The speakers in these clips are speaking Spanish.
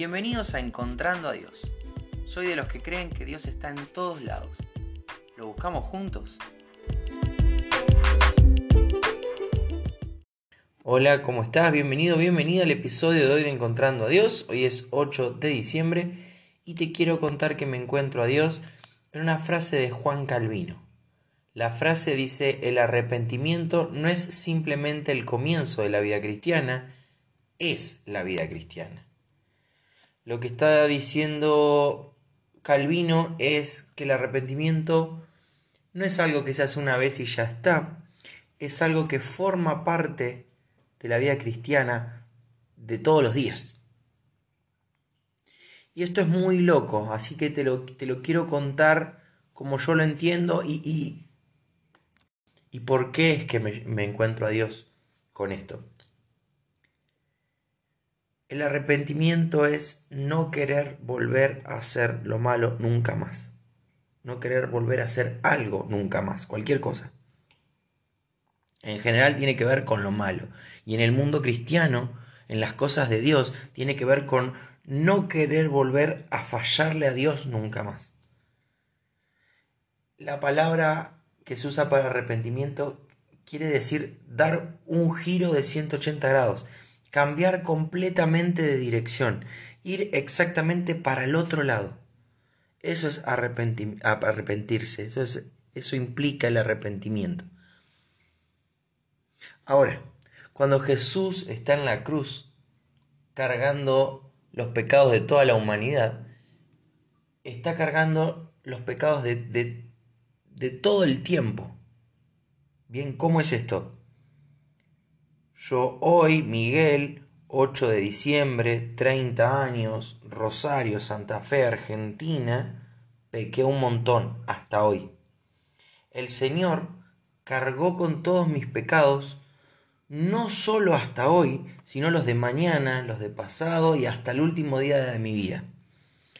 Bienvenidos a Encontrando a Dios. Soy de los que creen que Dios está en todos lados. ¿Lo buscamos juntos? Hola, ¿cómo estás? Bienvenido, bienvenida al episodio de hoy de Encontrando a Dios. Hoy es 8 de diciembre y te quiero contar que me encuentro a Dios en una frase de Juan Calvino. La frase dice, el arrepentimiento no es simplemente el comienzo de la vida cristiana, es la vida cristiana. Lo que está diciendo Calvino es que el arrepentimiento no es algo que se hace una vez y ya está, es algo que forma parte de la vida cristiana de todos los días. Y esto es muy loco, así que te lo, te lo quiero contar como yo lo entiendo y, y, y por qué es que me, me encuentro a Dios con esto. El arrepentimiento es no querer volver a hacer lo malo nunca más. No querer volver a hacer algo nunca más, cualquier cosa. En general tiene que ver con lo malo. Y en el mundo cristiano, en las cosas de Dios, tiene que ver con no querer volver a fallarle a Dios nunca más. La palabra que se usa para arrepentimiento quiere decir dar un giro de 180 grados cambiar completamente de dirección, ir exactamente para el otro lado. Eso es arrepentirse, eso, es, eso implica el arrepentimiento. Ahora, cuando Jesús está en la cruz cargando los pecados de toda la humanidad, está cargando los pecados de, de, de todo el tiempo. Bien, ¿cómo es esto? Yo hoy, Miguel, 8 de diciembre, 30 años, Rosario, Santa Fe, Argentina, pequé un montón hasta hoy. El Señor cargó con todos mis pecados, no solo hasta hoy, sino los de mañana, los de pasado y hasta el último día de mi vida.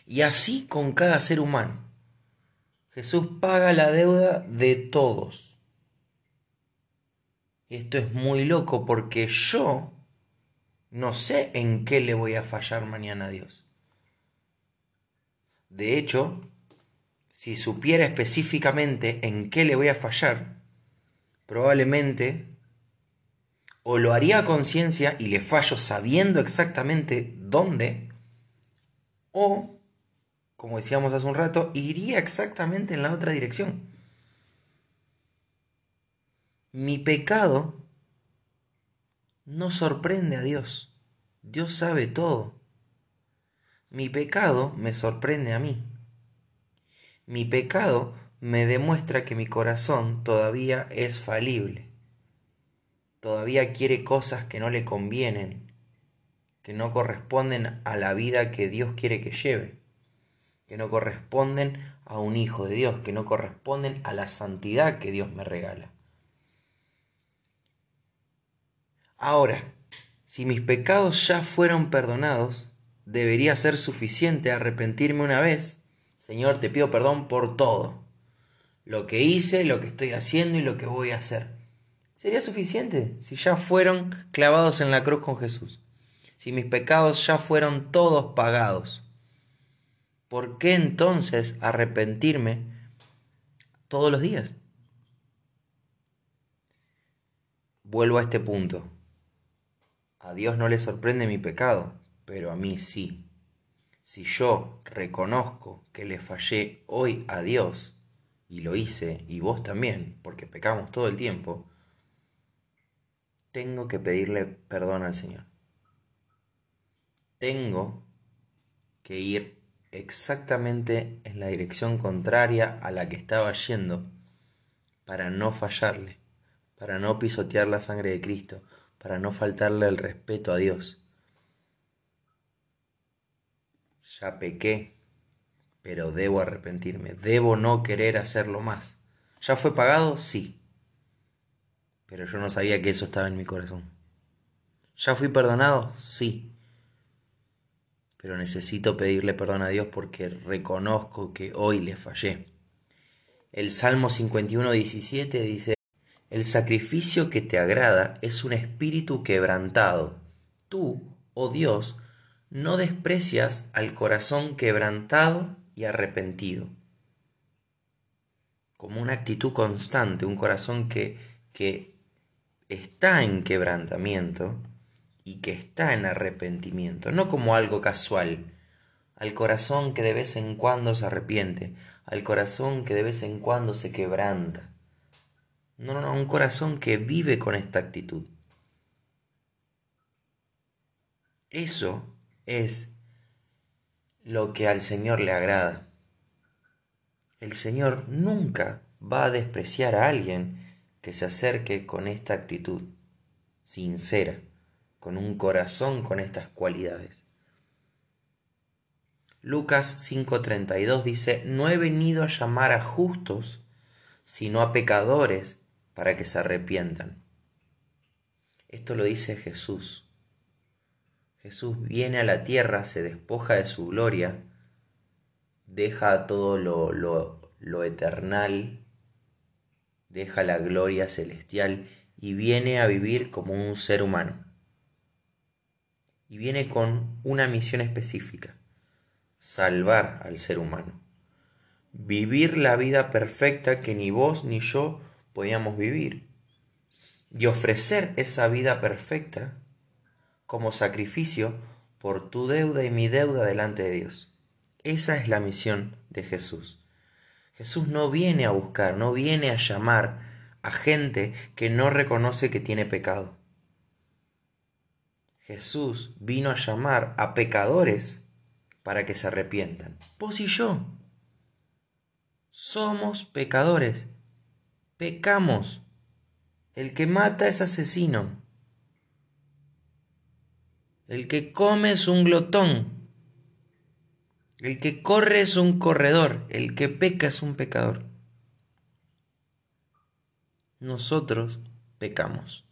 Y así con cada ser humano. Jesús paga la deuda de todos. Esto es muy loco porque yo no sé en qué le voy a fallar mañana a Dios. De hecho, si supiera específicamente en qué le voy a fallar, probablemente o lo haría a conciencia y le fallo sabiendo exactamente dónde, o, como decíamos hace un rato, iría exactamente en la otra dirección. Mi pecado no sorprende a Dios. Dios sabe todo. Mi pecado me sorprende a mí. Mi pecado me demuestra que mi corazón todavía es falible. Todavía quiere cosas que no le convienen, que no corresponden a la vida que Dios quiere que lleve, que no corresponden a un hijo de Dios, que no corresponden a la santidad que Dios me regala. Ahora, si mis pecados ya fueron perdonados, debería ser suficiente arrepentirme una vez. Señor, te pido perdón por todo. Lo que hice, lo que estoy haciendo y lo que voy a hacer. Sería suficiente si ya fueron clavados en la cruz con Jesús. Si mis pecados ya fueron todos pagados. ¿Por qué entonces arrepentirme todos los días? Vuelvo a este punto. A Dios no le sorprende mi pecado, pero a mí sí. Si yo reconozco que le fallé hoy a Dios, y lo hice, y vos también, porque pecamos todo el tiempo, tengo que pedirle perdón al Señor. Tengo que ir exactamente en la dirección contraria a la que estaba yendo para no fallarle, para no pisotear la sangre de Cristo, para no faltarle el respeto a Dios. Ya pequé, pero debo arrepentirme, debo no querer hacerlo más. ¿Ya fue pagado? Sí. Pero yo no sabía que eso estaba en mi corazón. ¿Ya fui perdonado? Sí. Pero necesito pedirle perdón a Dios porque reconozco que hoy le fallé. El Salmo 51, 17 dice, el sacrificio que te agrada es un espíritu quebrantado. Tú, oh Dios, no desprecias al corazón quebrantado y arrepentido. Como una actitud constante, un corazón que, que está en quebrantamiento y que está en arrepentimiento, no como algo casual, al corazón que de vez en cuando se arrepiente, al corazón que de vez en cuando se quebranta. No, no, no, un corazón que vive con esta actitud. Eso es lo que al Señor le agrada. El Señor nunca va a despreciar a alguien que se acerque con esta actitud sincera, con un corazón con estas cualidades. Lucas 5:32 dice, no he venido a llamar a justos, sino a pecadores para que se arrepientan. Esto lo dice Jesús. Jesús viene a la tierra, se despoja de su gloria, deja todo lo, lo, lo eternal, deja la gloria celestial y viene a vivir como un ser humano. Y viene con una misión específica, salvar al ser humano, vivir la vida perfecta que ni vos ni yo podíamos vivir, y ofrecer esa vida perfecta como sacrificio por tu deuda y mi deuda delante de Dios. Esa es la misión de Jesús. Jesús no viene a buscar, no viene a llamar a gente que no reconoce que tiene pecado. Jesús vino a llamar a pecadores para que se arrepientan. Vos y yo somos pecadores. Pecamos. El que mata es asesino. El que come es un glotón. El que corre es un corredor. El que peca es un pecador. Nosotros pecamos.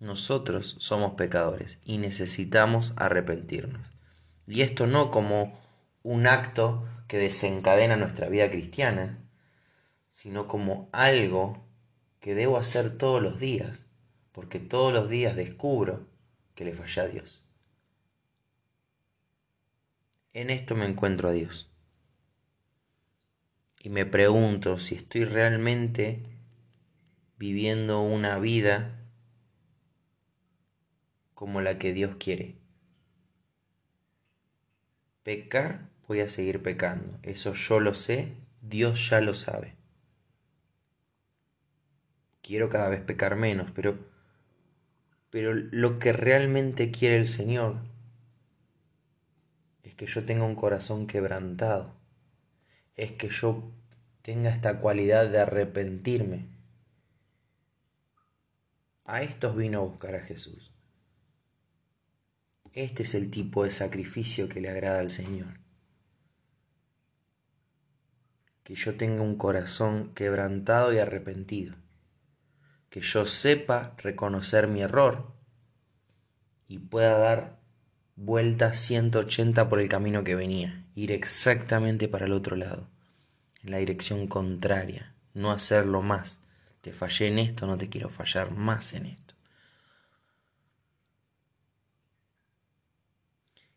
Nosotros somos pecadores y necesitamos arrepentirnos. Y esto no como un acto que desencadena nuestra vida cristiana, sino como algo que debo hacer todos los días, porque todos los días descubro que le falla a Dios. En esto me encuentro a Dios. Y me pregunto si estoy realmente viviendo una vida como la que Dios quiere. Pecar, voy a seguir pecando. Eso yo lo sé, Dios ya lo sabe. Quiero cada vez pecar menos, pero pero lo que realmente quiere el Señor es que yo tenga un corazón quebrantado. Es que yo tenga esta cualidad de arrepentirme. A estos vino a buscar a Jesús. Este es el tipo de sacrificio que le agrada al Señor. Que yo tenga un corazón quebrantado y arrepentido que yo sepa reconocer mi error y pueda dar vuelta 180 por el camino que venía, ir exactamente para el otro lado, en la dirección contraria, no hacerlo más. Te fallé en esto, no te quiero fallar más en esto.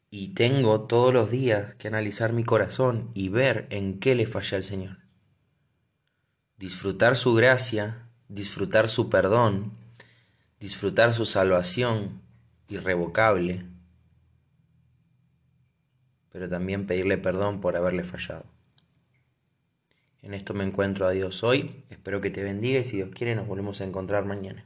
Y tengo todos los días que analizar mi corazón y ver en qué le falla al Señor. Disfrutar su gracia disfrutar su perdón, disfrutar su salvación irrevocable, pero también pedirle perdón por haberle fallado. En esto me encuentro a Dios hoy, espero que te bendiga y si Dios quiere nos volvemos a encontrar mañana.